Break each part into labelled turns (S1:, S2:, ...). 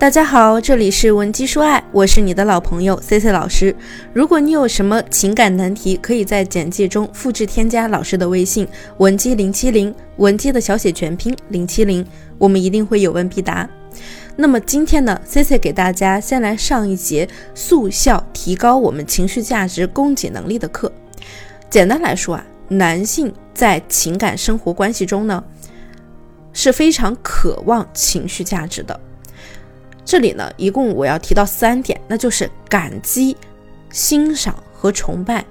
S1: 大家好，这里是文姬说爱，我是你的老朋友 C C 老师。如果你有什么情感难题，可以在简介中复制添加老师的微信文姬零七零，文姬的小写全拼零七零，我们一定会有问必答。那么今天呢，C C 给大家先来上一节速效提高我们情绪价值供给能力的课。简单来说啊，男性在情感生活关系中呢，是非常渴望情绪价值的。这里呢，一共我要提到三点，那就是感激、欣赏和崇拜。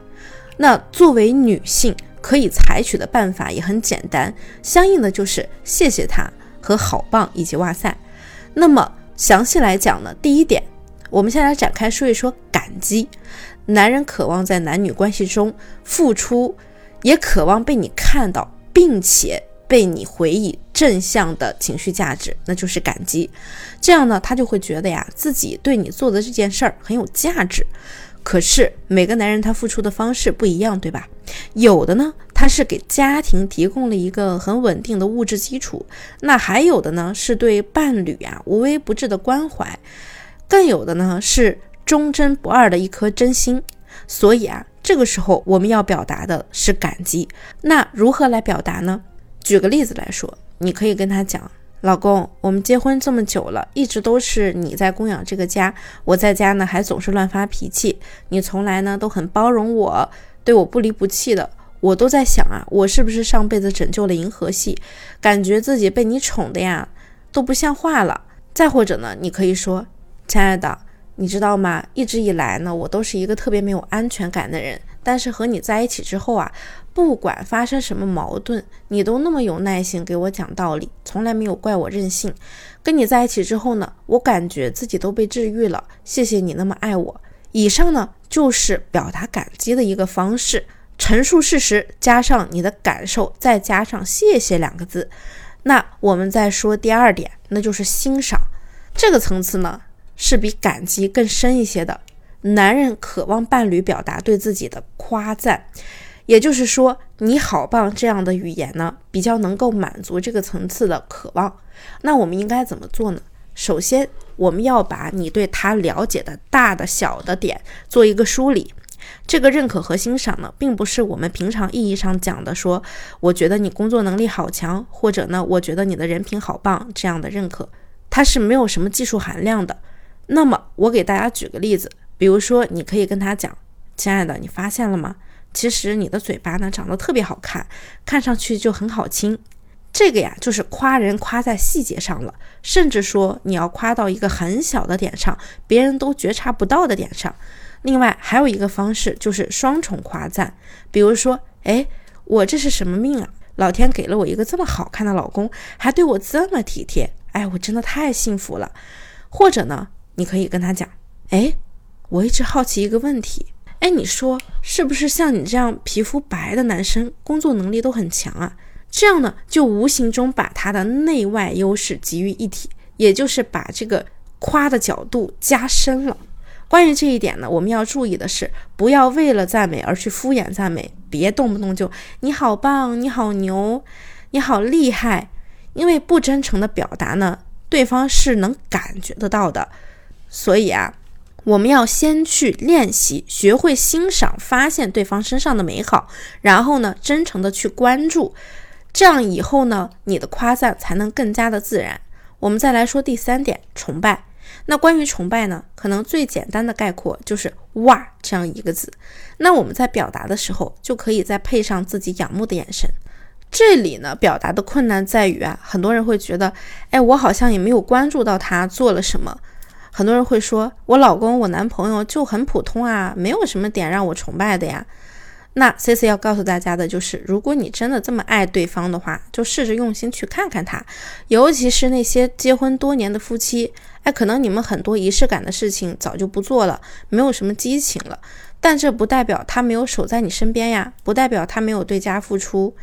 S1: 那作为女性可以采取的办法也很简单，相应的就是谢谢他和好棒以及哇塞。那么详细来讲呢，第一点，我们先来展开说一说感激。男人渴望在男女关系中付出，也渴望被你看到，并且。被你回以正向的情绪价值，那就是感激。这样呢，他就会觉得呀，自己对你做的这件事儿很有价值。可是每个男人他付出的方式不一样，对吧？有的呢，他是给家庭提供了一个很稳定的物质基础；那还有的呢，是对伴侣呀无微不至的关怀；更有的呢，是忠贞不二的一颗真心。所以啊，这个时候我们要表达的是感激。那如何来表达呢？举个例子来说，你可以跟他讲：“老公，我们结婚这么久了，一直都是你在供养这个家，我在家呢还总是乱发脾气，你从来呢都很包容我，对我不离不弃的。我都在想啊，我是不是上辈子拯救了银河系，感觉自己被你宠的呀都不像话了。再或者呢，你可以说，亲爱的，你知道吗？一直以来呢，我都是一个特别没有安全感的人。”但是和你在一起之后啊，不管发生什么矛盾，你都那么有耐心给我讲道理，从来没有怪我任性。跟你在一起之后呢，我感觉自己都被治愈了。谢谢你那么爱我。以上呢就是表达感激的一个方式，陈述事实，加上你的感受，再加上谢谢两个字。那我们再说第二点，那就是欣赏。这个层次呢是比感激更深一些的。男人渴望伴侣表达对自己的夸赞，也就是说，你好棒这样的语言呢，比较能够满足这个层次的渴望。那我们应该怎么做呢？首先，我们要把你对他了解的大的小的点做一个梳理。这个认可和欣赏呢，并不是我们平常意义上讲的说，我觉得你工作能力好强，或者呢，我觉得你的人品好棒这样的认可，它是没有什么技术含量的。那么，我给大家举个例子。比如说，你可以跟他讲：“亲爱的，你发现了吗？其实你的嘴巴呢长得特别好看，看上去就很好亲。这个呀，就是夸人夸在细节上了，甚至说你要夸到一个很小的点上，别人都觉察不到的点上。另外还有一个方式就是双重夸赞，比如说，哎，我这是什么命啊？老天给了我一个这么好看的老公，还对我这么体贴，哎，我真的太幸福了。或者呢，你可以跟他讲，哎。”我一直好奇一个问题，哎，你说是不是像你这样皮肤白的男生，工作能力都很强啊？这样呢，就无形中把他的内外优势集于一体，也就是把这个夸的角度加深了。关于这一点呢，我们要注意的是，不要为了赞美而去敷衍赞美，别动不动就你好棒，你好牛，你好厉害，因为不真诚的表达呢，对方是能感觉得到的。所以啊。我们要先去练习，学会欣赏、发现对方身上的美好，然后呢，真诚的去关注，这样以后呢，你的夸赞才能更加的自然。我们再来说第三点，崇拜。那关于崇拜呢，可能最简单的概括就是“哇”这样一个字。那我们在表达的时候，就可以再配上自己仰慕的眼神。这里呢，表达的困难在于啊，很多人会觉得，哎，我好像也没有关注到他做了什么。很多人会说，我老公、我男朋友就很普通啊，没有什么点让我崇拜的呀。那 C C 要告诉大家的就是，如果你真的这么爱对方的话，就试着用心去看看他。尤其是那些结婚多年的夫妻，哎，可能你们很多仪式感的事情早就不做了，没有什么激情了。但这不代表他没有守在你身边呀，不代表他没有对家付出，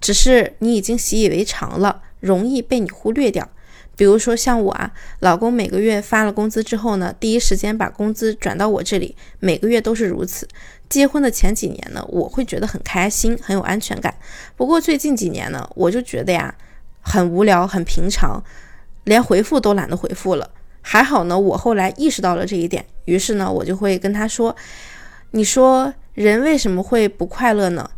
S1: 只是你已经习以为常了，容易被你忽略掉。比如说像我啊，老公每个月发了工资之后呢，第一时间把工资转到我这里，每个月都是如此。结婚的前几年呢，我会觉得很开心，很有安全感。不过最近几年呢，我就觉得呀，很无聊，很平常，连回复都懒得回复了。还好呢，我后来意识到了这一点，于是呢，我就会跟他说：“你说人为什么会不快乐呢？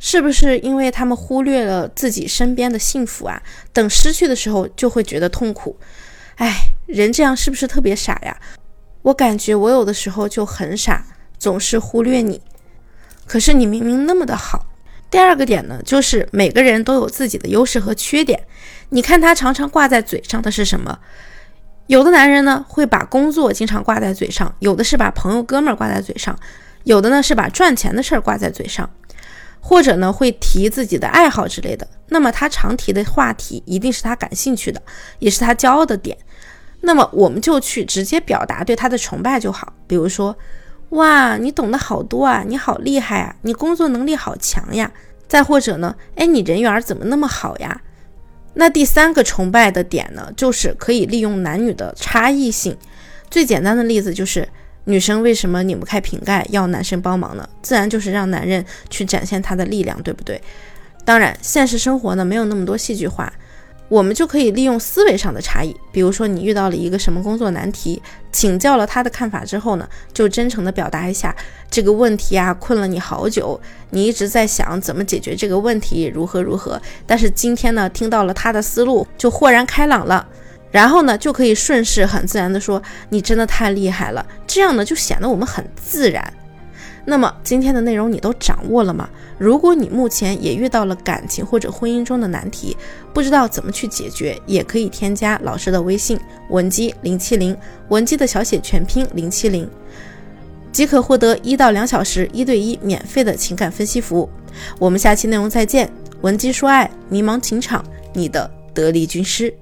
S1: 是不是因为他们忽略了自己身边的幸福啊？等失去的时候就会觉得痛苦。哎，人这样是不是特别傻呀？我感觉我有的时候就很傻，总是忽略你。可是你明明那么的好。”第二个点呢，就是每个人都有自己的优势和缺点。你看他常常挂在嘴上的是什么？有的男人呢会把工作经常挂在嘴上，有的是把朋友哥们儿挂在嘴上，有的呢是把赚钱的事儿挂在嘴上，或者呢会提自己的爱好之类的。那么他常提的话题一定是他感兴趣的，也是他骄傲的点。那么我们就去直接表达对他的崇拜就好。比如说，哇，你懂得好多啊，你好厉害啊，你工作能力好强呀。再或者呢，哎，你人缘怎么那么好呀？那第三个崇拜的点呢，就是可以利用男女的差异性。最简单的例子就是，女生为什么拧不开瓶盖要男生帮忙呢？自然就是让男人去展现他的力量，对不对？当然，现实生活呢没有那么多戏剧化。我们就可以利用思维上的差异，比如说你遇到了一个什么工作难题，请教了他的看法之后呢，就真诚的表达一下这个问题啊，困了你好久，你一直在想怎么解决这个问题，如何如何。但是今天呢，听到了他的思路，就豁然开朗了，然后呢，就可以顺势很自然的说，你真的太厉害了，这样呢，就显得我们很自然。那么今天的内容你都掌握了吗？如果你目前也遇到了感情或者婚姻中的难题，不知道怎么去解决，也可以添加老师的微信文姬零七零，文姬的小写全拼零七零，即可获得一到两小时一对一免费的情感分析服务。我们下期内容再见，文姬说爱，迷茫情场，你的得力军师。